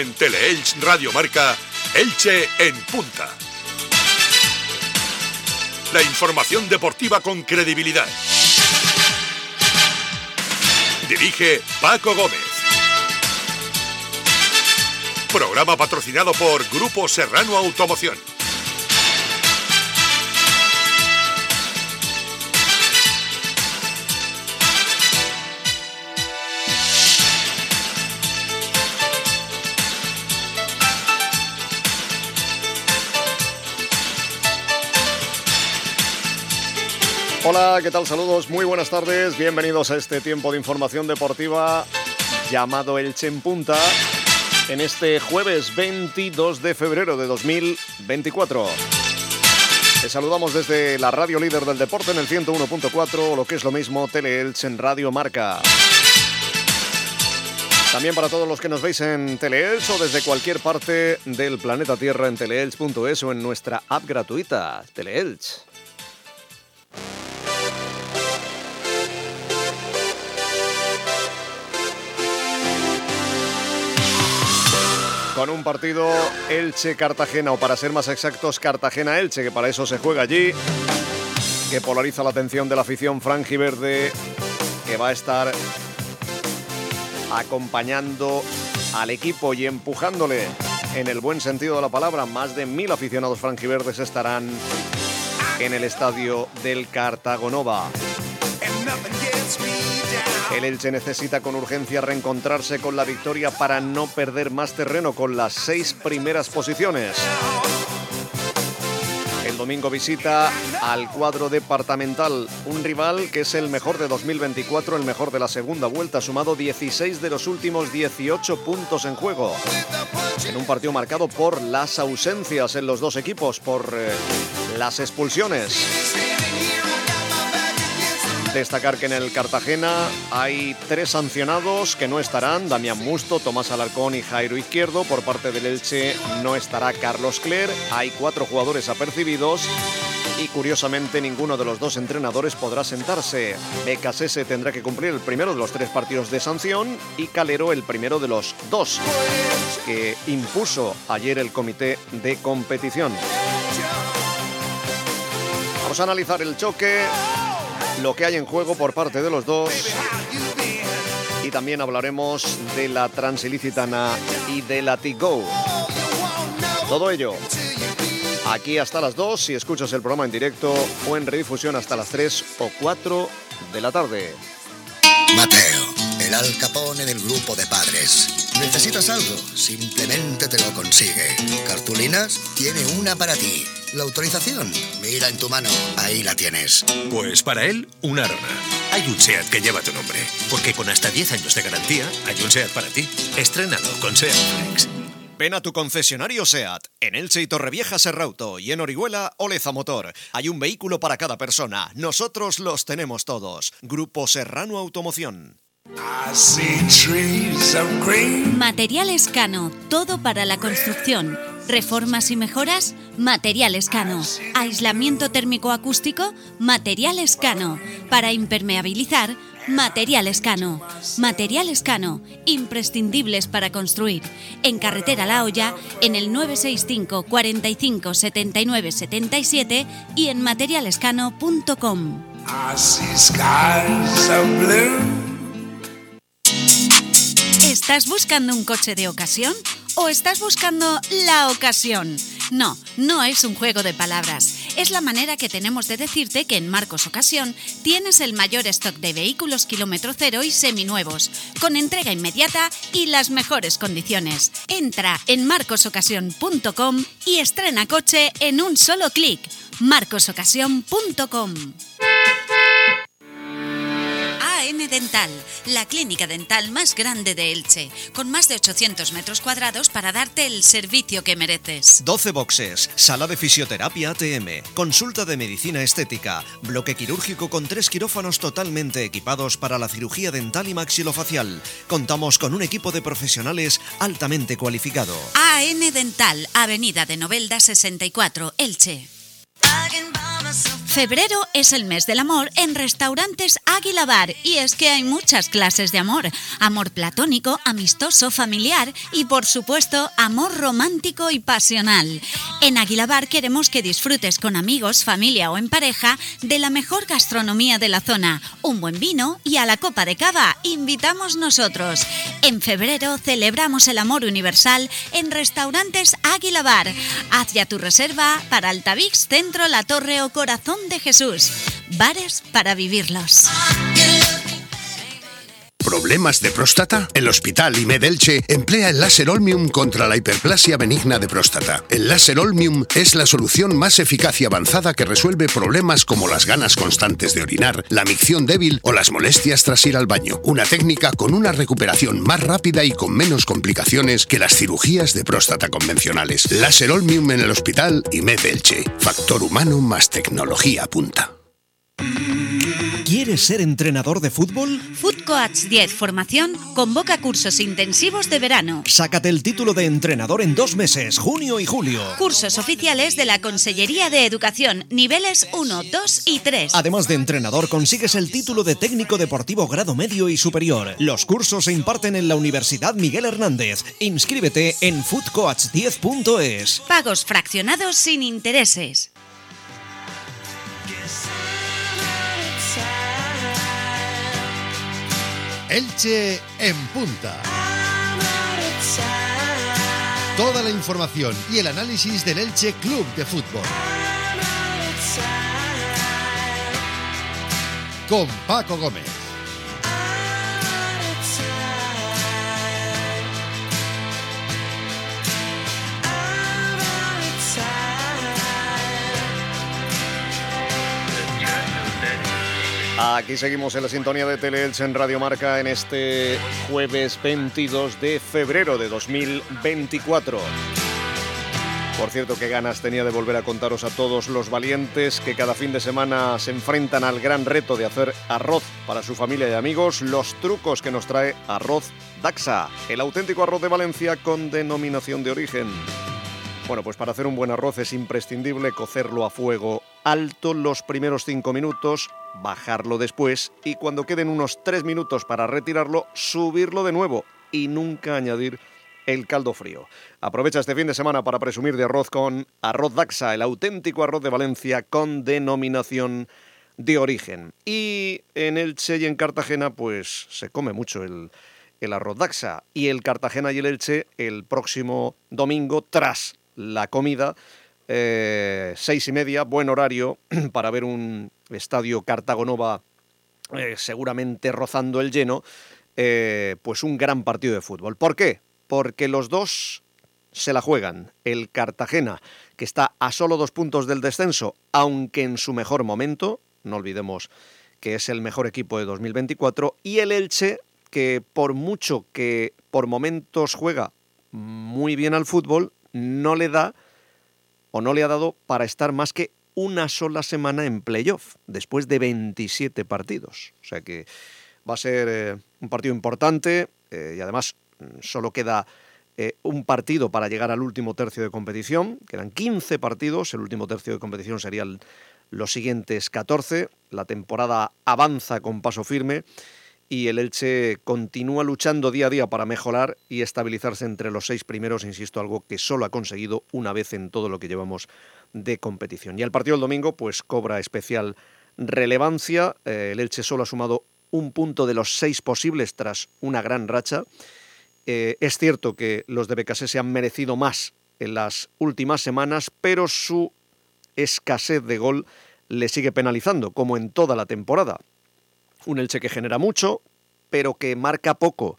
En Teleelch Radio Marca, Elche en punta. La información deportiva con credibilidad. Dirige Paco Gómez. Programa patrocinado por Grupo Serrano Automoción. Hola, ¿qué tal? Saludos, muy buenas tardes. Bienvenidos a este tiempo de información deportiva llamado Elche en Punta en este jueves 22 de febrero de 2024. Te saludamos desde la radio líder del deporte en el 101.4 o lo que es lo mismo Teleelch en Radio Marca. También para todos los que nos veis en Teleelch o desde cualquier parte del planeta Tierra en teleelch.es o en nuestra app gratuita Teleelch. Con un partido Elche-Cartagena, o para ser más exactos, Cartagena-Elche, que para eso se juega allí, que polariza la atención de la afición franjiverde, que va a estar acompañando al equipo y empujándole en el buen sentido de la palabra. Más de mil aficionados franjiverdes estarán en el estadio del Cartagonova. El Elche necesita con urgencia reencontrarse con la victoria para no perder más terreno con las seis primeras posiciones. El domingo visita al cuadro departamental, un rival que es el mejor de 2024, el mejor de la segunda vuelta, sumado 16 de los últimos 18 puntos en juego. En un partido marcado por las ausencias en los dos equipos, por eh, las expulsiones. Destacar que en el Cartagena hay tres sancionados que no estarán, Damián Musto, Tomás Alarcón y Jairo Izquierdo. Por parte del Elche no estará Carlos Cler. Hay cuatro jugadores apercibidos y curiosamente ninguno de los dos entrenadores podrá sentarse. Becasese tendrá que cumplir el primero de los tres partidos de sanción y Calero el primero de los dos que impuso ayer el comité de competición. Vamos a analizar el choque lo que hay en juego por parte de los dos. Y también hablaremos de la Transilicitana y de la Tigo. Todo ello aquí hasta las 2 si escuchas el programa en directo o en redifusión hasta las 3 o 4 de la tarde. Mateo, el alcapone del grupo de padres. ¿Necesitas algo? Simplemente te lo consigue. ¿Cartulinas? Tiene una para ti. ¿La autorización? Mira en tu mano, ahí la tienes. Pues para él, una arona. Hay un SEAT que lleva tu nombre, porque con hasta 10 años de garantía, hay un SEAT para ti. Estrenado con SEAT Flex. Ven a tu concesionario SEAT, en Elche y Torrevieja Serrauto y en Orihuela Oleza Motor. Hay un vehículo para cada persona. Nosotros los tenemos todos. Grupo Serrano Automoción. Materiales Cano, todo para la construcción. Reformas y mejoras, Materiales Cano. Aislamiento térmico acústico, Materiales Cano. Para impermeabilizar, Materiales Cano. Materiales Cano, imprescindibles para construir. En Carretera La Hoya, en el 965 45 79 77 y en materialescano.com. ¿Estás buscando un coche de ocasión? ¿O estás buscando la ocasión? No, no es un juego de palabras. Es la manera que tenemos de decirte que en Marcos Ocasión tienes el mayor stock de vehículos kilómetro cero y seminuevos, con entrega inmediata y las mejores condiciones. Entra en marcosocasión.com y estrena coche en un solo clic. marcosocasión.com AN Dental, la clínica dental más grande de Elche, con más de 800 metros cuadrados para darte el servicio que mereces. 12 boxes, sala de fisioterapia ATM, consulta de medicina estética, bloque quirúrgico con tres quirófanos totalmente equipados para la cirugía dental y maxilofacial. Contamos con un equipo de profesionales altamente cualificado. AN Dental, Avenida de Novelda 64, Elche. Febrero es el mes del amor en restaurantes Águila Bar y es que hay muchas clases de amor. Amor platónico, amistoso, familiar y por supuesto amor romántico y pasional. En Águila Bar queremos que disfrutes con amigos, familia o en pareja de la mejor gastronomía de la zona, un buen vino y a la copa de cava invitamos nosotros. En febrero celebramos el amor universal en restaurantes Águila Bar. Haz ya tu reserva para Altavix Centro La Torre o Corazón de Jesús. Bares para vivirlos. ¿Problemas de próstata? El Hospital IMED Elche emplea el láser Olmium contra la hiperplasia benigna de próstata. El láser Olmium es la solución más eficaz y avanzada que resuelve problemas como las ganas constantes de orinar, la micción débil o las molestias tras ir al baño. Una técnica con una recuperación más rápida y con menos complicaciones que las cirugías de próstata convencionales. Láser Olmium en el Hospital IMED Elche. Factor humano más tecnología punta. ¿Quieres ser entrenador de fútbol? Food Coach 10 Formación convoca cursos intensivos de verano. Sácate el título de entrenador en dos meses, junio y julio. Cursos oficiales de la Consellería de Educación, niveles 1, 2 y 3. Además de entrenador, consigues el título de técnico deportivo grado medio y superior. Los cursos se imparten en la Universidad Miguel Hernández. Inscríbete en foodcoach10.es. Pagos fraccionados sin intereses. Elche en punta. Toda la información y el análisis del Elche Club de Fútbol. Con Paco Gómez. Aquí seguimos en la sintonía de Teleelch en Radio Marca en este jueves 22 de febrero de 2024. Por cierto, qué ganas tenía de volver a contaros a todos los valientes que cada fin de semana se enfrentan al gran reto de hacer arroz para su familia y amigos, los trucos que nos trae Arroz Daxa, el auténtico arroz de Valencia con denominación de origen. Bueno, pues para hacer un buen arroz es imprescindible cocerlo a fuego alto los primeros 5 minutos, bajarlo después y cuando queden unos 3 minutos para retirarlo, subirlo de nuevo y nunca añadir el caldo frío. Aprovecha este fin de semana para presumir de arroz con Arroz Daxa, el auténtico arroz de Valencia con denominación de origen. Y en Elche y en Cartagena pues se come mucho el, el arroz Daxa y el Cartagena y el Elche el próximo domingo tras la comida eh, seis y media, buen horario para ver un estadio Cartagonova eh, seguramente rozando el lleno, eh, pues un gran partido de fútbol. ¿Por qué? Porque los dos se la juegan. El Cartagena, que está a solo dos puntos del descenso, aunque en su mejor momento, no olvidemos que es el mejor equipo de 2024, y el Elche, que por mucho que por momentos juega muy bien al fútbol, no le da o no le ha dado para estar más que una sola semana en playoff, después de 27 partidos. O sea que va a ser eh, un partido importante eh, y además mm, solo queda eh, un partido para llegar al último tercio de competición. Quedan 15 partidos, el último tercio de competición serían los siguientes 14. La temporada avanza con paso firme y el Elche continúa luchando día a día para mejorar y estabilizarse entre los seis primeros, insisto, algo que solo ha conseguido una vez en todo lo que llevamos de competición. Y el partido del domingo pues cobra especial relevancia, eh, el Elche solo ha sumado un punto de los seis posibles tras una gran racha. Eh, es cierto que los de BKC se han merecido más en las últimas semanas, pero su escasez de gol le sigue penalizando, como en toda la temporada. Un Elche que genera mucho, pero que marca poco.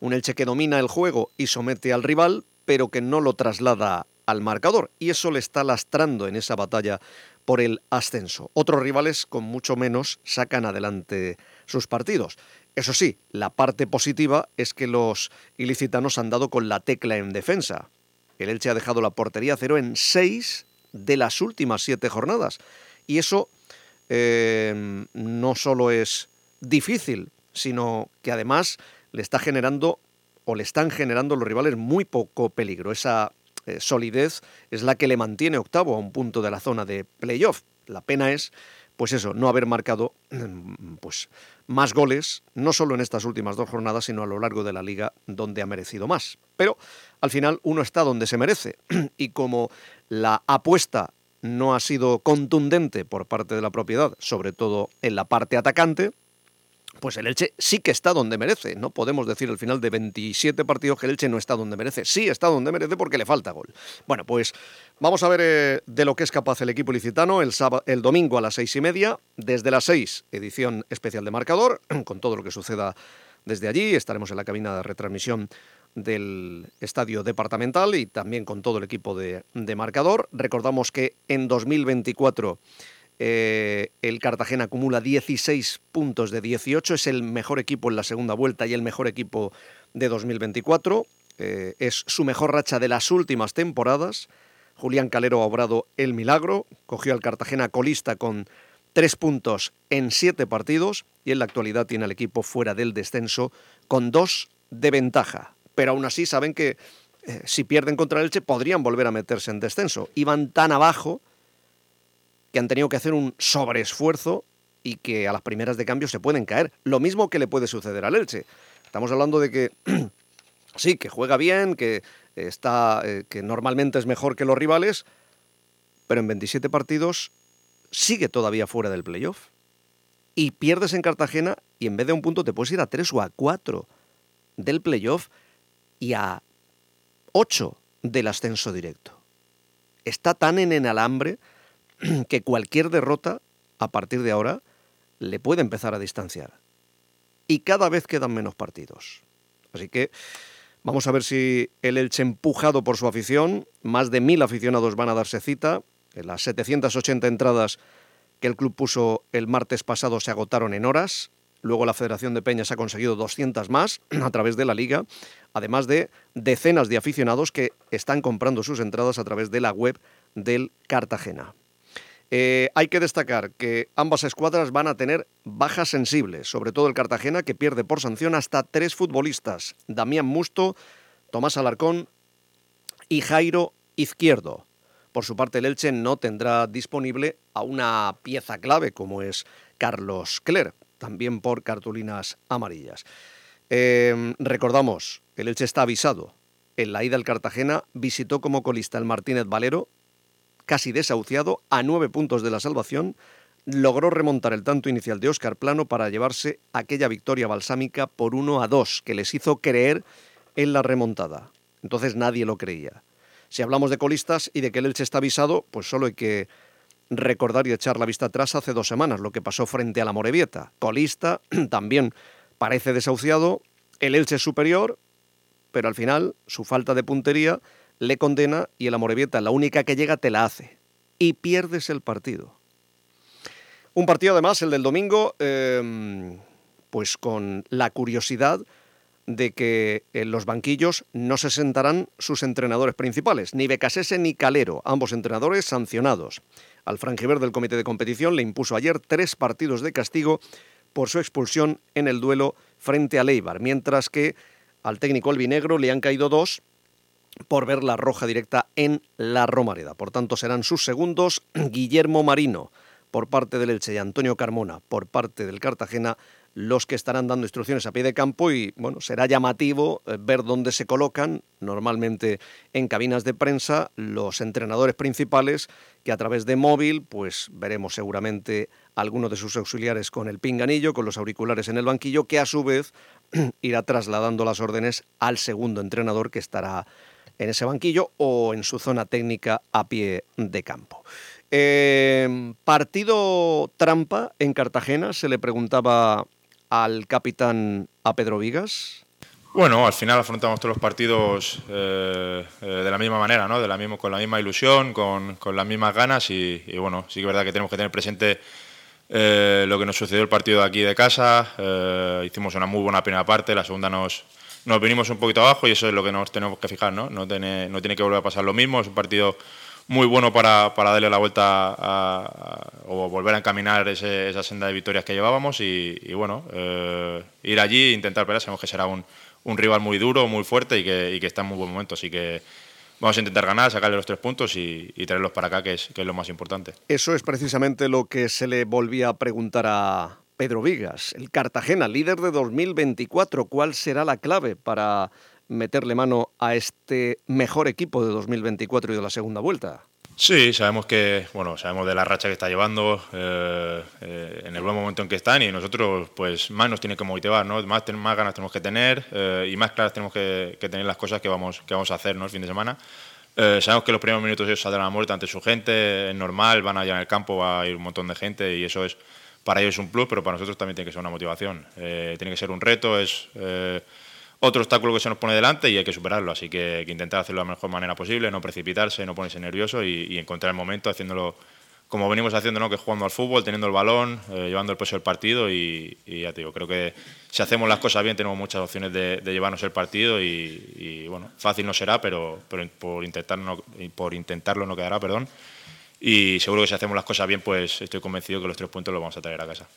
Un Elche que domina el juego y somete al rival, pero que no lo traslada al marcador. Y eso le está lastrando en esa batalla por el ascenso. Otros rivales, con mucho menos, sacan adelante sus partidos. Eso sí, la parte positiva es que los ilicitanos han dado con la tecla en defensa. El Elche ha dejado la portería cero en seis de las últimas siete jornadas. Y eso eh, no solo es difícil, sino que además le está generando o le están generando los rivales muy poco peligro. Esa eh, solidez es la que le mantiene octavo a un punto de la zona de playoff. La pena es, pues eso, no haber marcado pues, más goles, no solo en estas últimas dos jornadas, sino a lo largo de la liga donde ha merecido más. Pero al final uno está donde se merece y como la apuesta no ha sido contundente por parte de la propiedad, sobre todo en la parte atacante, pues el Elche sí que está donde merece. No podemos decir al final de 27 partidos que el Elche no está donde merece. Sí está donde merece porque le falta gol. Bueno, pues vamos a ver eh, de lo que es capaz el equipo licitano el, el domingo a las seis y media. Desde las seis, edición especial de marcador, con todo lo que suceda desde allí. Estaremos en la cabina de retransmisión del estadio departamental y también con todo el equipo de, de marcador. Recordamos que en 2024 eh, el Cartagena acumula 16 puntos de 18, es el mejor equipo en la segunda vuelta y el mejor equipo de 2024. Eh, es su mejor racha de las últimas temporadas. Julián Calero ha obrado el milagro, cogió al Cartagena colista con tres puntos en siete partidos y en la actualidad tiene al equipo fuera del descenso con dos de ventaja. Pero aún así saben que eh, si pierden contra el Elche podrían volver a meterse en descenso. Iban tan abajo que han tenido que hacer un sobreesfuerzo y que a las primeras de cambio se pueden caer. Lo mismo que le puede suceder al Elche. Estamos hablando de que sí, que juega bien, que está eh, que normalmente es mejor que los rivales, pero en 27 partidos sigue todavía fuera del playoff. Y pierdes en Cartagena y en vez de un punto te puedes ir a 3 o a 4 del playoff y a 8 del ascenso directo. Está tan en el alambre que cualquier derrota, a partir de ahora, le puede empezar a distanciar. Y cada vez quedan menos partidos. Así que vamos a ver si el Elche, empujado por su afición, más de mil aficionados van a darse cita. En las 780 entradas que el club puso el martes pasado se agotaron en horas. Luego la Federación de Peñas ha conseguido 200 más a través de la liga, además de decenas de aficionados que están comprando sus entradas a través de la web del Cartagena. Eh, hay que destacar que ambas escuadras van a tener bajas sensibles, sobre todo el Cartagena, que pierde por sanción hasta tres futbolistas, Damián Musto, Tomás Alarcón y Jairo Izquierdo. Por su parte, el Elche no tendrá disponible a una pieza clave como es Carlos Cler, también por cartulinas amarillas. Eh, recordamos, el Elche está avisado. En la ida al Cartagena visitó como colista el Martínez Valero, casi desahuciado, a nueve puntos de la salvación, logró remontar el tanto inicial de Óscar Plano para llevarse aquella victoria balsámica por 1 a 2, que les hizo creer en la remontada. Entonces nadie lo creía. Si hablamos de colistas y de que el Elche está avisado, pues solo hay que recordar y echar la vista atrás hace dos semanas, lo que pasó frente a la Morevieta. Colista también parece desahuciado, el Elche es superior, pero al final su falta de puntería le condena y el Amorebieta, la única que llega, te la hace. Y pierdes el partido. Un partido además, el del domingo, em, pues con la curiosidad de que en los banquillos no se sentarán sus entrenadores principales, ni Becasese ni Calero, ambos entrenadores sancionados. Al franjiver del comité de competición le impuso ayer tres partidos de castigo por su expulsión en el duelo frente a Leibar, mientras que al técnico albinegro le han caído dos por ver la roja directa en la Romareda. Por tanto, serán sus segundos Guillermo Marino por parte del Elche y Antonio Carmona por parte del Cartagena los que estarán dando instrucciones a pie de campo y bueno, será llamativo eh, ver dónde se colocan, normalmente en cabinas de prensa, los entrenadores principales que a través de móvil, pues veremos seguramente algunos de sus auxiliares con el pinganillo, con los auriculares en el banquillo, que a su vez irá trasladando las órdenes al segundo entrenador que estará en ese banquillo o en su zona técnica a pie de campo. Em, partido trampa en Cartagena, se le preguntaba al capitán a Pedro Vigas. Bueno, al final afrontamos todos los partidos eh, eh, de la misma manera, ¿no? de la misma, con la misma ilusión, con, con las mismas ganas y, bueno, sí que es verdad que tenemos que tener presente eh, lo que nos sucedió el partido de aquí de casa. hicimos una muy buena primera parte, la segunda nos, nos venimos un poquito abajo y eso es lo que nos tenemos que fijar, ¿no? No tiene, no tiene que volver a pasar lo mismo, es un partido muy bueno para, para darle la vuelta o volver a encaminar esa senda de victorias que llevábamos y, bueno, eh, ir allí e intentar pelear, sabemos que será un, un, rival muy duro, muy fuerte y que, y que está en muy buen momento, así que vamos a intentar ganar, sacarle los tres puntos y, traerlos para acá, que es, que es lo más importante. Eso es precisamente lo que se le volvía a preguntar a Pedro Vigas, el Cartagena, líder de 2024. ¿Cuál será la clave para meterle mano a este mejor equipo de 2024 y de la segunda vuelta? Sí, sabemos que, bueno, sabemos de la racha que está llevando, eh, eh, en el buen momento en que están y nosotros, pues, más nos tiene que motivar, ¿no? Más, más ganas tenemos que tener eh, y más claras tenemos que, tener las cosas que vamos, que vamos a hacer, ¿no? El fin de semana. sabemos que los primeros minutos ellos saldrán a muerte ante su gente, es normal, van allá en el campo, va a ir un montón de gente y eso es, para ellos es un plus, pero para nosotros también tiene que ser una motivación. tiene que ser un reto, es otro obstáculo que se nos pone delante y hay que superarlo. Así que que intentar hacerlo de la mejor manera posible, no precipitarse, no ponerse nervioso y, encontrar el momento haciéndolo como venimos haciendo, ¿no? que jugando al fútbol, teniendo el balón, eh, llevando el peso del partido y, ya te digo, creo que si hacemos las cosas bien tenemos muchas opciones de, llevarnos el partido y, bueno, fácil no será, pero, pero por, intentar por intentarlo no quedará, perdón. Y seguro que si hacemos las cosas bien, pues estoy convencido que los tres puntos los vamos a traer a casa.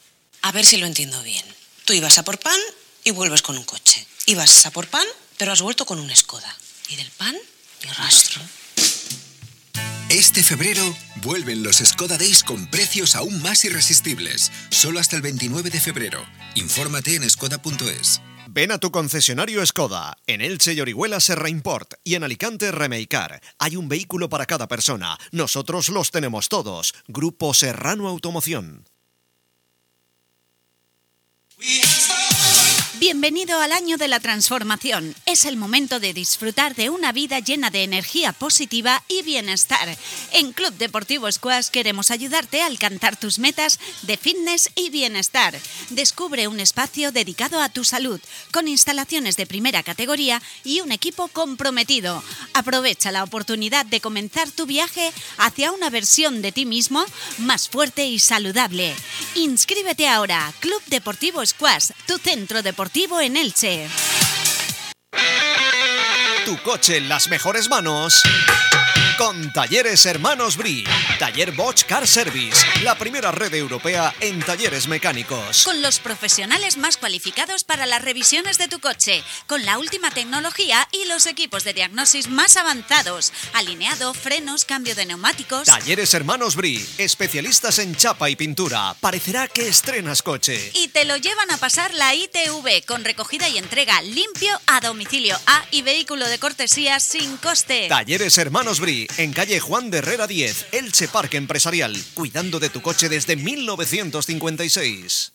A ver si lo entiendo bien. Tú ibas a por pan y vuelves con un coche. Ibas a por pan, pero has vuelto con un Skoda. ¿Y del pan? Ni rastro. Este febrero vuelven los Skoda Days con precios aún más irresistibles. Solo hasta el 29 de febrero. Infórmate en skoda.es. Ven a tu concesionario Skoda. En Elche y Orihuela Serra Import y en Alicante Remeicar. Hay un vehículo para cada persona. Nosotros los tenemos todos. Grupo Serrano Automoción. Bienvenido al año de la transformación. Es el momento de disfrutar de una vida llena de energía positiva y bienestar. En Club Deportivo Squash queremos ayudarte a alcanzar tus metas de fitness y bienestar. Descubre un espacio dedicado a tu salud, con instalaciones de primera categoría y un equipo comprometido. Aprovecha la oportunidad de comenzar tu viaje hacia una versión de ti mismo más fuerte y saludable. Inscríbete ahora, Club Deportivo Squash, tu centro deportivo en Elche. Tu coche en las mejores manos con Talleres Hermanos Bri. Taller Bosch Car Service, la primera red europea en talleres mecánicos. Con los profesionales más cualificados para las revisiones de tu coche, con la última tecnología y los equipos de diagnosis más avanzados. Alineado, frenos, cambio de neumáticos. Talleres Hermanos Bri, especialistas en chapa y pintura. Parecerá que estrenas coche. Y te lo llevan a pasar la ITV con recogida y entrega limpio a domicilio A y vehículo de cortesía sin coste. Talleres Hermanos Bri en calle Juan de Herrera 10, Elche Parque Empresarial, cuidando de tu coche desde 1956.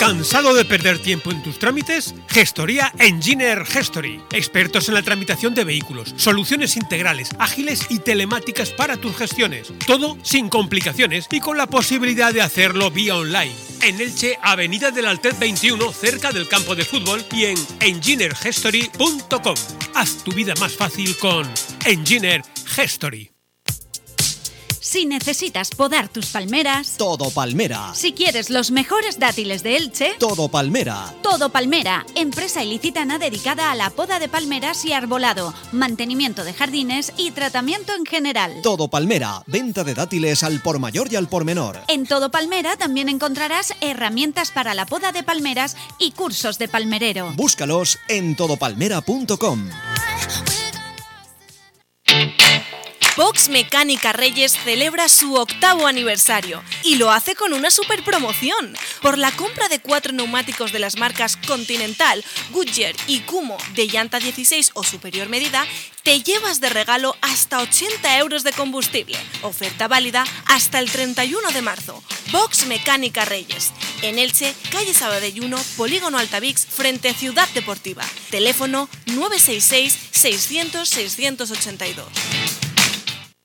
¿Cansado de perder tiempo en tus trámites? Gestoría Engineer Gestory. Expertos en la tramitación de vehículos, soluciones integrales, ágiles y telemáticas para tus gestiones. Todo sin complicaciones y con la posibilidad de hacerlo vía online. En Elche, Avenida del Altet 21, cerca del campo de fútbol y en engineergestory.com. Haz tu vida más fácil con Engineer Gestory. Si necesitas podar tus palmeras, Todo Palmera. Si quieres los mejores dátiles de Elche, Todo Palmera. Todo Palmera, empresa ilicitana dedicada a la poda de palmeras y arbolado, mantenimiento de jardines y tratamiento en general. Todo Palmera, venta de dátiles al por mayor y al por menor. En Todo Palmera también encontrarás herramientas para la poda de palmeras y cursos de palmerero. Búscalos en todopalmera.com. Box Mecánica Reyes celebra su octavo aniversario y lo hace con una super promoción. Por la compra de cuatro neumáticos de las marcas Continental, Goodyear y Kumo de llanta 16 o superior medida, te llevas de regalo hasta 80 euros de combustible. Oferta válida hasta el 31 de marzo. Box Mecánica Reyes. En Elche, calle Sabadelluno, Polígono Altavix, frente a Ciudad Deportiva. Teléfono 966 600 682.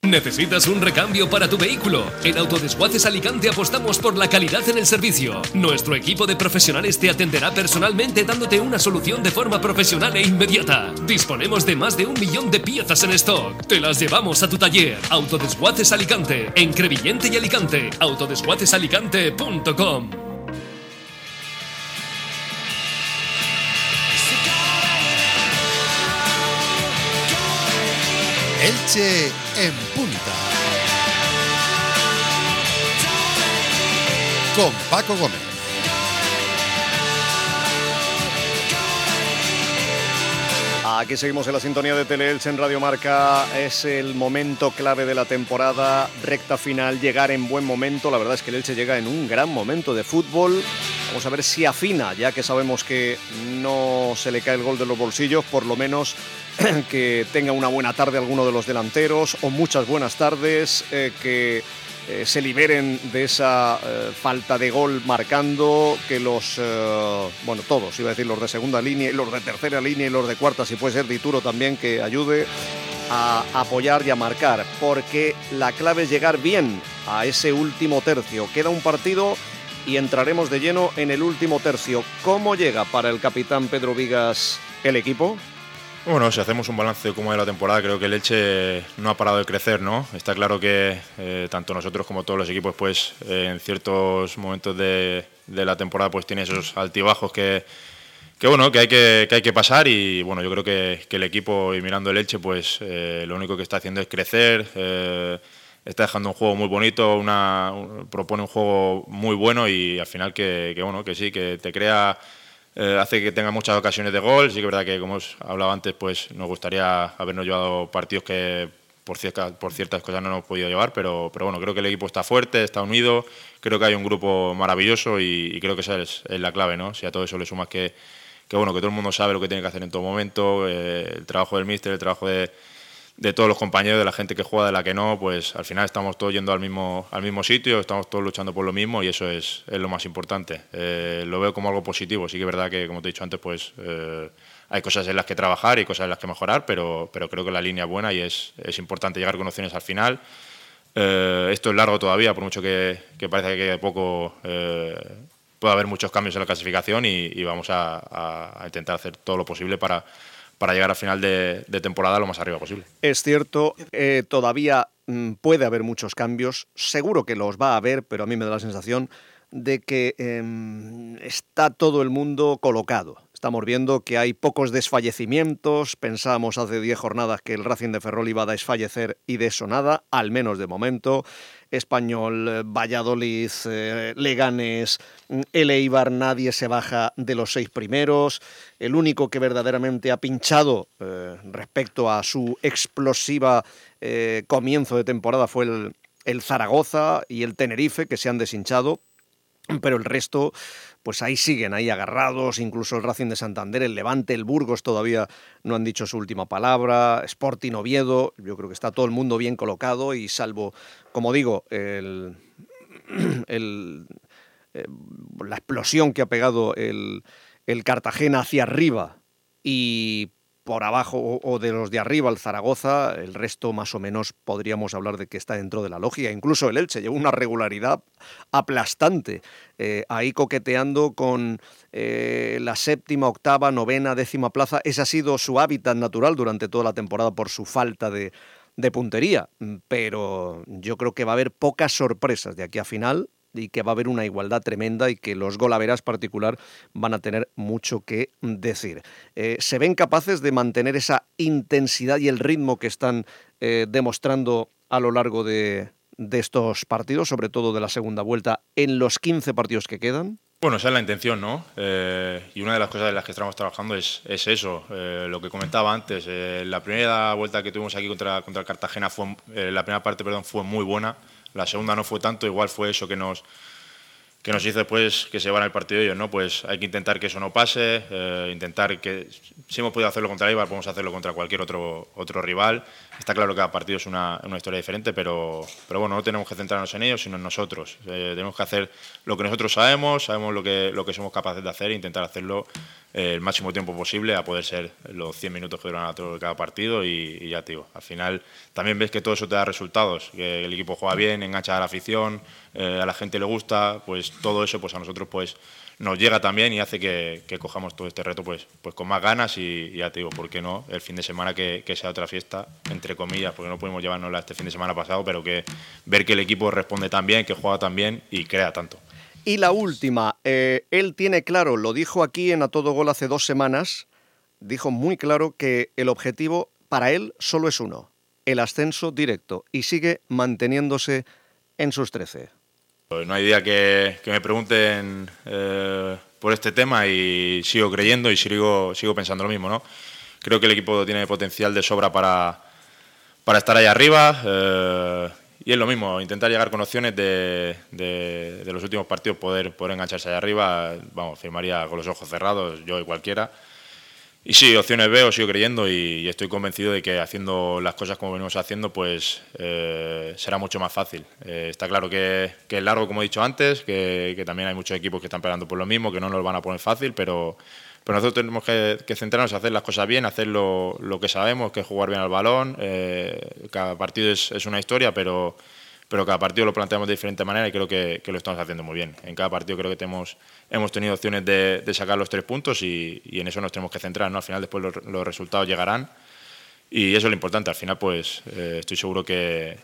¿Necesitas un recambio para tu vehículo? En Autodesguaces Alicante apostamos por la calidad en el servicio. Nuestro equipo de profesionales te atenderá personalmente dándote una solución de forma profesional e inmediata. Disponemos de más de un millón de piezas en stock. Te las llevamos a tu taller. Autodesguaces Alicante, en Crevillente y Alicante. Autodesguacesalicante.com Elche en punta. Con Paco Gómez. Aquí seguimos en la sintonía de Teleelch en Radio Marca. Es el momento clave de la temporada, recta final, llegar en buen momento. La verdad es que el Elche llega en un gran momento de fútbol. Vamos a ver si afina, ya que sabemos que no se le cae el gol de los bolsillos, por lo menos que tenga una buena tarde alguno de los delanteros o muchas buenas tardes, eh, que eh, se liberen de esa eh, falta de gol marcando, que los, eh, bueno, todos, iba a decir los de segunda línea y los de tercera línea y los de cuarta, si puede ser Dituro también, que ayude a apoyar y a marcar, porque la clave es llegar bien a ese último tercio. Queda un partido y entraremos de lleno en el último tercio. ¿Cómo llega para el capitán Pedro Vigas el equipo? Bueno, si hacemos un balance como de la temporada, creo que el Elche no ha parado de crecer, ¿no? Está claro que eh, tanto nosotros como todos los equipos, pues eh, en ciertos momentos de, la temporada, pues tiene esos altibajos que, que bueno, que hay que, hay que pasar y bueno, yo creo que, el equipo y mirando el Elche, pues eh, lo único que está haciendo es crecer. está dejando un juego muy bonito, una, propone un juego muy bueno y al final que, que bueno, que sí, que te crea eh, hace que tenga muchas ocasiones de gol. Sí que es verdad que, como os hablaba antes, pues nos gustaría habernos llevado partidos que por ciertas, por ciertas cosas no hemos podido llevar, pero, pero bueno, creo que el equipo está fuerte, está unido, creo que hay un grupo maravilloso y, creo que esa es, la clave, ¿no? Si a todo eso le sumas que, que, bueno, que todo el mundo sabe lo que tiene que hacer en todo momento, eh, el trabajo del míster, el trabajo de de todos los compañeros, de la gente que juega, de la que no, pues al final estamos todos yendo al mismo, al mismo sitio, estamos todos luchando por lo mismo y eso es, es lo más importante. Eh, lo veo como algo positivo, sí que es verdad que, como te he dicho antes, pues eh, hay cosas en las que trabajar y cosas en las que mejorar, pero, pero creo que la línea es buena y es, es importante llegar con opciones al final. Eh, esto es largo todavía, por mucho que, que parece que poco puede haber muchos cambios en la clasificación y, vamos a intentar hacer todo lo posible para para llegar al final de, temporada lo más arriba posible. Es cierto, eh, todavía mm, puede haber muchos cambios, seguro que los va a haber, pero a mí me da la sensación de que em, está todo el mundo colocado. Estamos viendo que hay pocos desfallecimientos. Pensábamos hace 10 jornadas que el Racing de Ferrol iba a desfallecer y de eso nada, al menos de momento. Español, eh, Valladolid, eh, Leganes, mm, el Eibar, nadie se baja de los seis primeros. El único que verdaderamente ha pinchado eh, respecto a su explosiva comienzo de temporada fue el Zaragoza y el Tenerife, que se han deshinchado pero el resto, pues ahí siguen, ahí agarrados, incluso el Racing de Santander, el Levante, el Burgos todavía no han dicho su última palabra, Sporting Oviedo, yo creo que está todo el mundo bien colocado y salvo, como digo, el, el, eh, la explosión que ha pegado el, el Cartagena hacia arriba y por abajo o de los de arriba el Zaragoza, el resto más o menos podríamos hablar de que está dentro de la lógica. Incluso el Elche lleva una regularidad aplastante, eh, ahí coqueteando con eh, la séptima, octava, novena, décima plaza. Ese ha sido su hábitat natural durante toda la temporada por su falta de, de puntería, pero yo creo que va a haber pocas sorpresas de aquí a final y que va a haber una igualdad tremenda y que los golaveras particular van a tener mucho que decir. Eh, ¿Se ven capaces de mantener esa intensidad y el ritmo que están eh, demostrando a lo largo de, estos partidos, sobre todo de la segunda vuelta, en los 15 partidos que quedan? Bueno, esa es la intención, ¿no? Eh, y una de las cosas de las que estamos trabajando es, eso, lo que comentaba antes. la primera vuelta que tuvimos aquí contra, contra Cartagena fue, la primera parte, perdón, fue muy buena. La segunda no fue tanto, igual fue eso que nos, que nos hizo después que se llevaran el partido ellos, ¿no? Pues hay que intentar que eso no pase, eh, intentar que si hemos podido hacerlo contra Ibar, podemos hacerlo contra cualquier otro, otro rival. Está claro que cada partido es una, una historia diferente, pero, pero bueno, no tenemos que centrarnos en ellos, sino en nosotros. Eh, tenemos que hacer lo que nosotros sabemos, sabemos lo que, lo que somos capaces de hacer e intentar hacerlo el máximo tiempo posible a poder ser los 100 minutos que duran cada partido y, ya te digo, al final también ves que todo eso te da resultados, que el equipo juega bien, engancha a la afición, eh, a la gente le gusta, pues todo eso pues a nosotros pues nos llega también y hace que, cojamos todo este reto pues, pues con más ganas y, ya te digo, ¿por qué no? El fin de semana que, sea otra fiesta, entre comillas, porque no pudimos llevárnosla este fin de semana pasado, pero que ver que el equipo responde tan bien, que juega tan bien y crea tanto. Y la última, eh, él tiene claro, lo dijo aquí en A Todo Gol hace dos semanas, dijo muy claro que el objetivo para él solo es uno, el ascenso directo, y sigue manteniéndose en sus 13 no hay día que, me pregunten eh, por este tema y sigo creyendo y sigo, sigo pensando lo mismo, ¿no? creo que el equipo tiene potencial de sobra para, para estar ahí arriba. Eh, y es lo mismo, intentar llegar con opciones de, los últimos partidos, poder, poder engancharse ahí arriba. Vamos, firmaría con los ojos cerrados, yo y cualquiera. Y sí, opciones veo, sigo creyendo y, estoy convencido de que haciendo las cosas como venimos haciendo, pues eh, será mucho más fácil. Eh, está claro que, es largo, como he dicho antes, que, también hay muchos equipos que están peleando por lo mismo, que no nos lo van a poner fácil, pero, nosotros tenemos que, centrarnos en hacer las cosas bien, hacer lo, que sabemos, que es jugar bien al balón. Eh, cada partido es una historia, pero pero cada partido lo planteamos de diferente manera y creo que, lo estamos haciendo muy bien. En cada partido creo que tenemos, hemos tenido opciones de, sacar los tres puntos y, en eso nos tenemos que centrar. ¿no? Al final después los, resultados llegarán y eso es lo importante. Al final pues eh, estoy seguro que,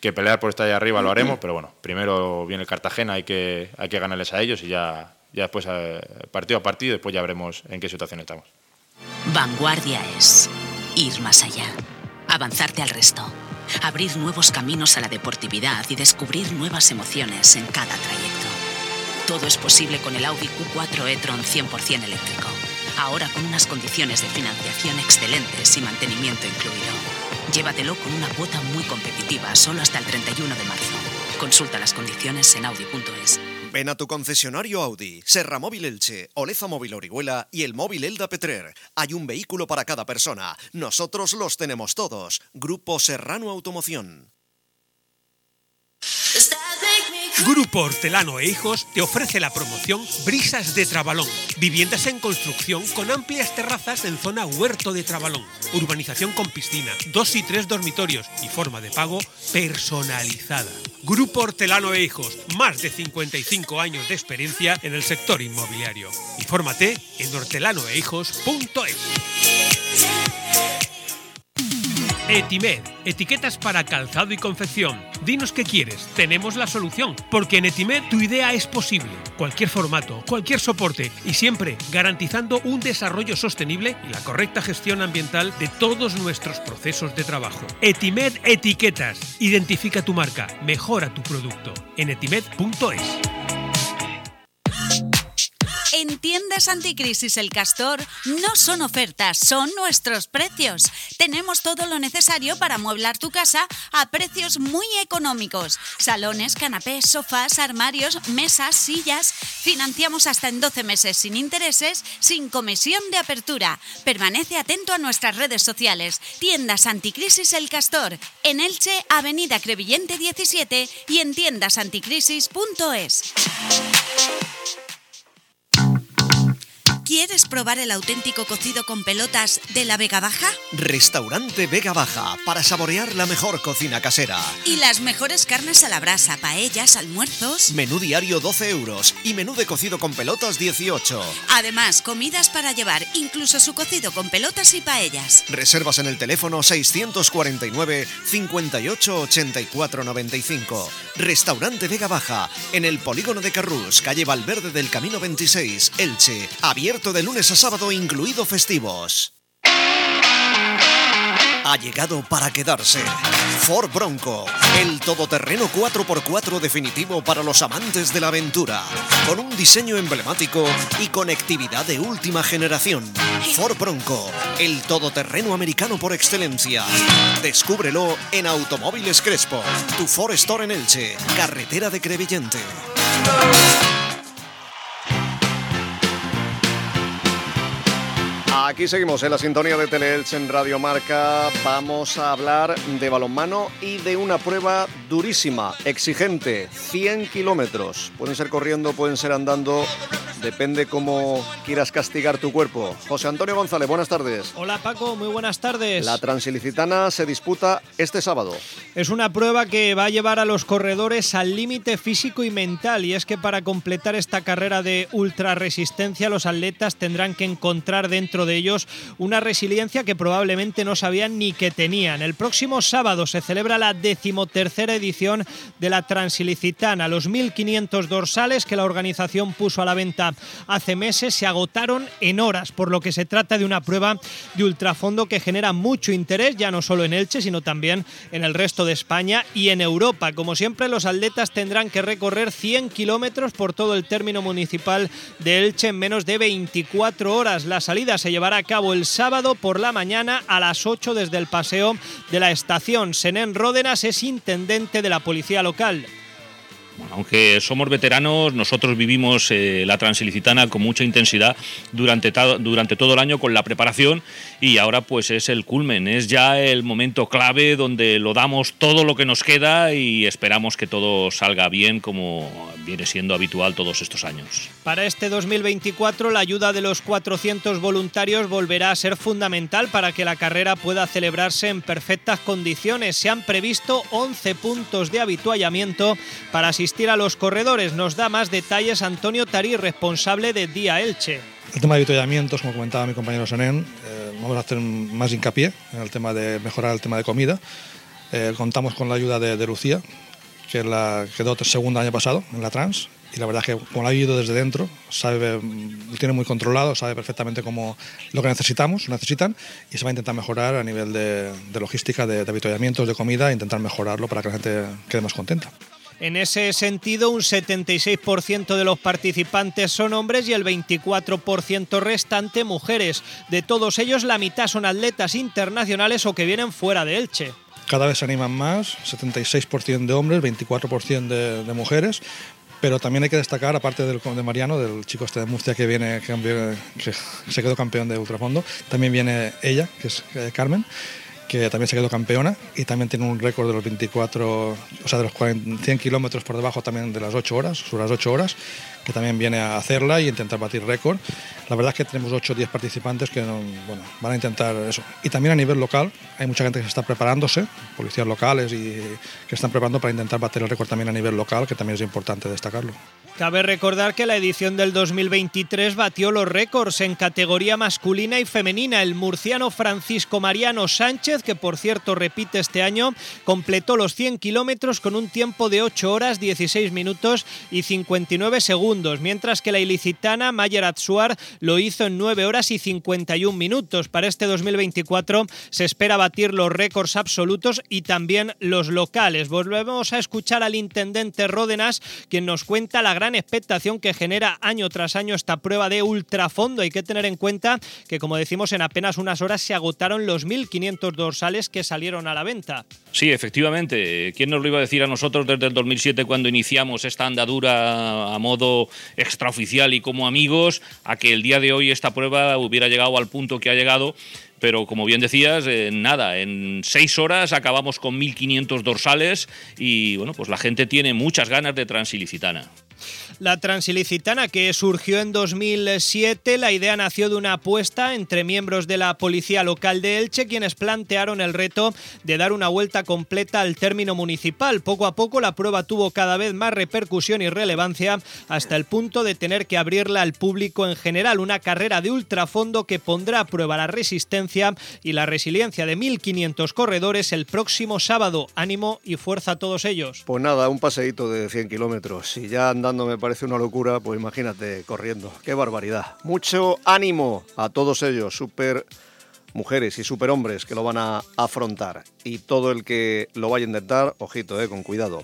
pelear por estar ahí arriba lo haremos, pero bueno, primero viene el Cartagena, hay que, hay que ganarles a ellos y ya, ya después eh, partido a partido después ya veremos en qué situación estamos. Vanguardia es ir más allá, avanzarte al resto abrir nuevos caminos a la deportividad y descubrir nuevas emociones en cada trayecto. Todo es posible con el Audi Q4 e-tron 100% eléctrico. Ahora con unas condiciones de financiación excelentes y mantenimiento incluido. Llévatelo con una cuota muy competitiva solo hasta el 31 de marzo. Consulta las condiciones en audi.es. Ven a tu concesionario Audi, Serra Móvil Elche, Oleza Móvil Orihuela y el móvil Elda Petrer. Hay un vehículo para cada persona. Nosotros los tenemos todos. Grupo Serrano Automoción. Grupo Hortelano e Hijos te ofrece la promoción Brisas de Trabalón. Viviendas en construcción con amplias terrazas en zona Huerto de Trabalón. Urbanización con piscina, dos y tres dormitorios y forma de pago personalizada. Grupo Hortelano e Hijos, más de 55 años de experiencia en el sector inmobiliario. Infórmate en hortelanoehijos.es. Etimed, etiquetas para calzado y confección. Dinos qué quieres, tenemos la solución, porque en Etimed tu idea es posible. Cualquier formato, cualquier soporte y siempre garantizando un desarrollo sostenible y la correcta gestión ambiental de todos nuestros procesos de trabajo. Etimed Etiquetas, identifica tu marca, mejora tu producto en etimed.es. En tiendas anticrisis El Castor no son ofertas, son nuestros precios. Tenemos todo lo necesario para amueblar tu casa a precios muy económicos. Salones, canapés, sofás, armarios, mesas, sillas. Financiamos hasta en 12 meses sin intereses, sin comisión de apertura. Permanece atento a nuestras redes sociales. Tiendas anticrisis El Castor. En Elche, Avenida Crevillente 17 y en tiendasanticrisis.es. ¿Quieres probar el auténtico cocido con pelotas de la Vega Baja? Restaurante Vega Baja, para saborear la mejor cocina casera. Y las mejores carnes a la brasa, paellas, almuerzos. Menú diario 12 euros y menú de cocido con pelotas 18. Además, comidas para llevar, incluso su cocido con pelotas y paellas. Reservas en el teléfono 649 58 84 95. Restaurante Vega Baja, en el polígono de Carrús, calle Valverde del Camino 26, Elche. Abierto de lunes a sábado, incluido festivos. Ha llegado para quedarse. Ford Bronco, el todoterreno 4x4 definitivo para los amantes de la aventura, con un diseño emblemático y conectividad de última generación. Ford Bronco, el todoterreno americano por excelencia. Descúbrelo en Automóviles Crespo, tu Ford Store en Elche, carretera de Crevillente. Aquí seguimos en la sintonía de Teleelch en Radio Marca. Vamos a hablar de balonmano y de una prueba durísima, exigente, 100 kilómetros. Pueden ser corriendo, pueden ser andando, depende cómo quieras castigar tu cuerpo. José Antonio González, buenas tardes. Hola Paco, muy buenas tardes. La Transilicitana se disputa este sábado. Es una prueba que va a llevar a los corredores al límite físico y mental y es que para completar esta carrera de ultra resistencia los atletas tendrán que encontrar dentro de ellos una resiliencia que probablemente no sabían ni que tenían. El próximo sábado se celebra la decimotercera edición de la Transilicitana. Los 1.500 dorsales que la organización puso a la venta hace meses se agotaron en horas, por lo que se trata de una prueba de ultrafondo que genera mucho interés, ya no solo en Elche, sino también en el resto de España y en Europa. Como siempre, los atletas tendrán que recorrer 100 kilómetros por todo el término municipal de Elche en menos de 24 horas. La salida se llevará a cabo el sábado por la mañana a las 8 desde el paseo de la estación. Senén Ródenas es intendente de la policía local aunque somos veteranos, nosotros vivimos eh, la Transilicitana con mucha intensidad durante, durante todo el año con la preparación y ahora pues es el culmen, es ya el momento clave donde lo damos todo lo que nos queda y esperamos que todo salga bien como viene siendo habitual todos estos años. Para este 2024 la ayuda de los 400 voluntarios volverá a ser fundamental para que la carrera pueda celebrarse en perfectas condiciones. Se han previsto 11 puntos de habituallamiento para asistir a los corredores. Nos da más detalles Antonio Tarí, responsable de Día Elche. El tema de avituallamientos, como comentaba mi compañero Sonen, eh, vamos a hacer más hincapié en el tema de mejorar el tema de comida. Eh, contamos con la ayuda de, Lucía, que la quedó segundo año pasado en la trans y la verdad es que como la ha vivido desde dentro, sabe, lo tiene muy controlado, sabe perfectamente cómo lo que necesitamos, necesitan y se va a intentar mejorar a nivel de, logística, de, de avituallamientos, de comida, e intentar mejorarlo para que la gente quede más contenta. En ese sentido, un 76% de los participantes son hombres y el 24% restante mujeres. De todos ellos, la mitad son atletas internacionales o que vienen fuera de Elche. Cada vez se animan más, 76% de hombres, 24% de, mujeres, pero también hay que destacar, aparte del, de Mariano, del chico este de Murcia que viene, que, se quedó campeón de ultrafondo, también viene ella, que es eh, Carmen, que también se quedó campeona y también tiene un récord de los 24, o sea, de los 100 kilómetros por debajo también de las 8 horas, sobre las 8 horas, que también viene a hacerla y intentar batir récord. La verdad es que tenemos 8 o 10 participantes que bueno, van a intentar eso. Y también a nivel local hay mucha gente que se está preparándose, policías locales y que están preparando para intentar batir el récord también a nivel local, que también es importante destacarlo. Cabe recordar que la edición del 2023 batió los récords en categoría masculina y femenina. El murciano Francisco Mariano Sánchez, que por cierto repite este año, completó los 100 kilómetros con un tiempo de 8 horas, 16 minutos y 59 segundos, mientras que la ilicitana Mayer Atsuar lo hizo en 9 horas y 51 minutos. Para este 2024 se espera batir los récords absolutos y también los locales. Volvemos a escuchar al intendente Ródenas, quien nos cuenta la gran gran expectación que genera año tras año esta prueba de ultrafondo. Hay que tener en cuenta que, como decimos, en apenas unas horas se agotaron los 1.500 dorsales que salieron a la venta. Sí, efectivamente. ¿Quién nos lo iba a decir a nosotros desde el 2007 cuando iniciamos esta andadura a modo extraoficial y como amigos a que el día de hoy esta prueba hubiera llegado al punto que ha llegado? pero como bien decías, eh, nada, en seis horas acabamos con 1.500 dorsales y bueno, pues la gente tiene muchas ganas de Transilicitana. La Transilicitana, que surgió en 2007, la idea nació de una apuesta entre miembros de la policía local de Elche, quienes plantearon el reto de dar una vuelta completa al término municipal. Poco a poco la prueba tuvo cada vez más repercusión y relevancia hasta el punto de tener que abrirla al público en general. Una carrera de ultrafondo que pondrá a prueba la resistencia y la resiliencia de 1.500 corredores el próximo sábado. Ánimo y fuerza a todos ellos. Pues nada, un paseíto de 100 kilómetros y ya andando me parece una locura, pues imagínate corriendo. Qué barbaridad. Mucho ánimo a todos ellos, super mujeres y super hombres que lo van a afrontar. Y todo el que lo vaya a intentar, ojito, eh, con cuidado.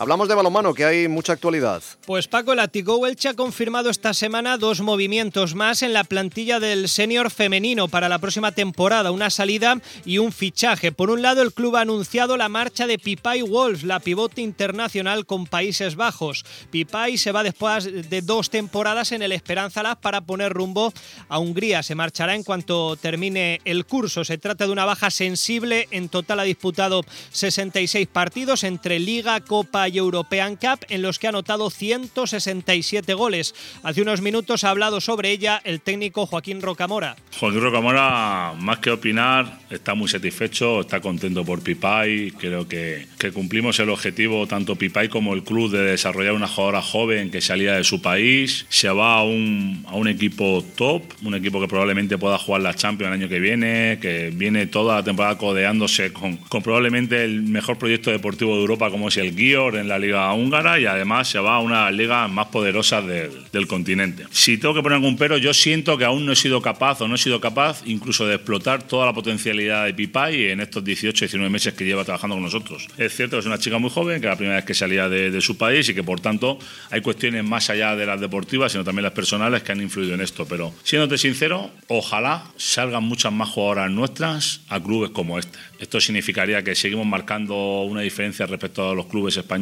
Hablamos de balonmano, que hay mucha actualidad. Pues Paco Latigo Elche ha confirmado esta semana dos movimientos más en la plantilla del senior femenino para la próxima temporada, una salida y un fichaje. Por un lado, el club ha anunciado la marcha de Pipay Wolves, la pivote internacional con Países Bajos. Pipay se va después de dos temporadas en el Esperanza Lab para poner rumbo a Hungría. Se marchará en cuanto termine el curso. Se trata de una baja sensible. En total ha disputado 66 partidos entre Liga, Copa y European Cup en los que ha anotado 167 goles. Hace unos minutos ha hablado sobre ella el técnico Joaquín Rocamora. Joaquín Rocamora, más que opinar, está muy satisfecho, está contento por Pipay. Creo que, que cumplimos el objetivo, tanto Pipay como el club, de desarrollar una jugadora joven que salía de su país. Se va a un, a un equipo top, un equipo que probablemente pueda jugar la Champions el año que viene, que viene toda la temporada codeándose con, con probablemente el mejor proyecto deportivo de Europa como es el Gior en la liga húngara y además se va a una de las ligas más poderosas del, continente. Si tengo que poner algún pero, yo siento que aún no he sido capaz o no he sido capaz incluso de explotar toda la potencialidad de Pipay en estos 18, 19 meses que lleva trabajando con nosotros. Es cierto que es una chica muy joven, que es la primera vez que salía de, de su país y que por tanto hay cuestiones más allá de las deportivas, sino también las personales que han influido en esto. Pero siéndote sincero, ojalá salgan muchas más jugadoras nuestras a clubes como este. Esto significaría que seguimos marcando una diferencia respecto a los clubes españoles.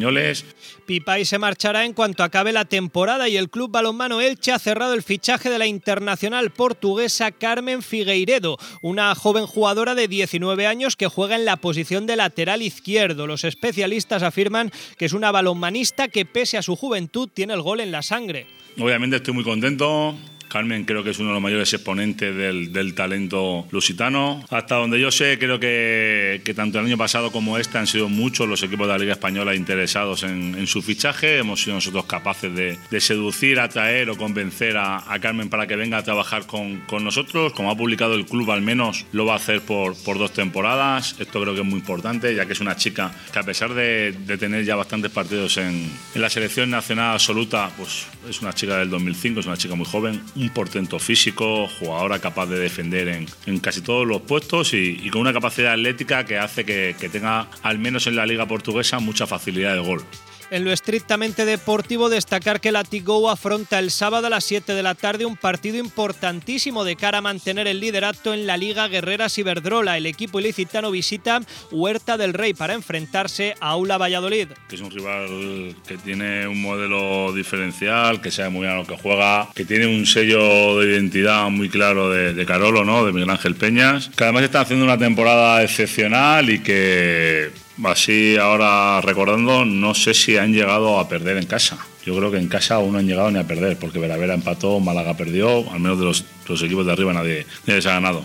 Pipay se marchará en cuanto acabe la temporada y el Club Balonmano Elche ha cerrado el fichaje de la internacional portuguesa Carmen Figueiredo, una joven jugadora de 19 años que juega en la posición de lateral izquierdo. Los especialistas afirman que es una balonmanista que pese a su juventud tiene el gol en la sangre. Obviamente estoy muy contento. Carmen creo que es uno de los mayores exponentes del, del talento lusitano. Hasta donde yo sé, creo que, que, tanto el año pasado como este han sido muchos los equipos de la Liga Española interesados en, en su fichaje. Hemos sido nosotros capaces de, de seducir, atraer o convencer a, a, Carmen para que venga a trabajar con, con, nosotros. Como ha publicado el club, al menos lo va a hacer por, por, dos temporadas. Esto creo que es muy importante, ya que es una chica que a pesar de, de tener ya bastantes partidos en, en la selección nacional absoluta, pues es una chica del 2005, es una chica muy joven un portento físico, jugadora capaz de defender en, casi todos los puestos y, con una capacidad atlética que hace que tenga, al menos en la liga portuguesa, mucha facilidad de gol. En lo estrictamente deportivo, destacar que la Tigo afronta el sábado a las 7 de la tarde un partido importantísimo de cara a mantener el liderato en la Liga Guerreras Iberdrola. El equipo ilicitano visita Huerta del Rey para enfrentarse a Aula Valladolid. Es un rival que tiene un modelo diferencial, que sabe muy bien lo que juega, que tiene un sello de identidad muy claro de, de Carolo, ¿no? de Miguel Ángel Peñas, que además está haciendo una temporada excepcional y que Así ahora recordando, no sé si han llegado a perder en casa. Yo creo que en casa aún no han llegado ni a perder, porque Veravera empató, Málaga perdió, al menos de los, equipos de arriba nadie, nadie se ha ganado.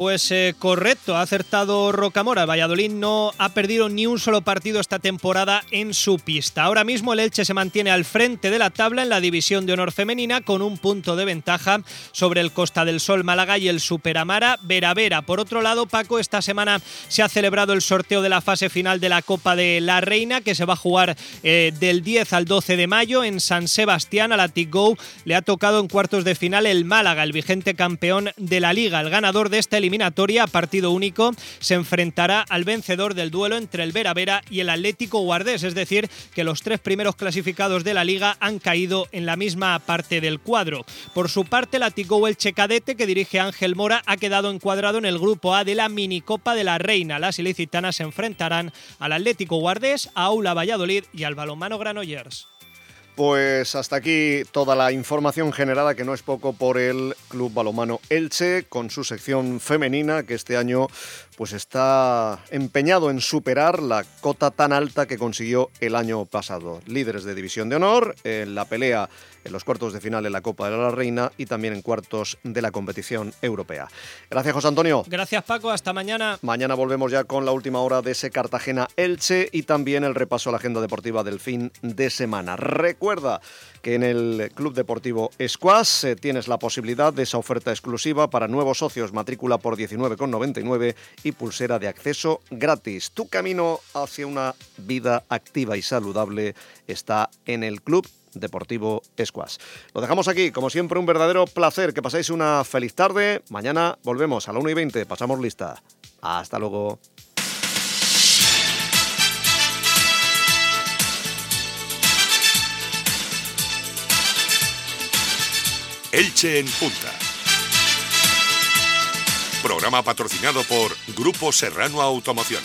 Pues eh, correcto, ha acertado Rocamora. Valladolid no ha perdido ni un solo partido esta temporada en su pista. Ahora mismo el Elche se mantiene al frente de la tabla en la división de honor femenina con un punto de ventaja sobre el Costa del Sol Málaga y el Superamara Veravera. Por otro lado, Paco, esta semana se ha celebrado el sorteo de la fase final de la Copa de la Reina que se va a jugar eh, del 10 al 12 de mayo en San Sebastián. A la Tigo le ha tocado en cuartos de final el Málaga, el vigente campeón de la liga. El ganador de esta eliminatoria partido único se enfrentará al vencedor del duelo entre el Vera Vera y el Atlético Guardés, es decir, que los tres primeros clasificados de la liga han caído en la misma parte del cuadro. Por su parte, el Atico Elche Cadete, que dirige Ángel Mora, ha quedado encuadrado en el grupo A de la Minicopa de la Reina. Las ilicitanas se enfrentarán al Atlético Guardés, a Aula Valladolid y al Balonmano Granollers. Pues hasta aquí toda la información generada, que no es poco, por el Club Balomano Elche, con su sección femenina, que este año pues está empeñado en superar la cota tan alta que consiguió el año pasado. Líderes de división de honor, en la pelea en los cuartos de final en la Copa de la Reina y también en cuartos de la competición europea. Gracias, José Antonio. Gracias, Paco. Hasta mañana. Mañana volvemos ya con la última hora de ese Cartagena-Elche y también el repaso a la agenda deportiva del fin de semana. Recuerda que en el Club Deportivo Squash eh, tienes la posibilidad de esa oferta exclusiva para nuevos socios, matrícula por 19,99 y pulsera de acceso gratis. Tu camino hacia una vida activa y saludable está en el Club Deportivo Squash. Lo dejamos aquí, como siempre, un verdadero placer. Que paséis una feliz tarde. Mañana volvemos a la 1 y 20. Pasamos lista. Hasta luego. Elche en Punta. Programa patrocinado por Grupo Serrano Automoción.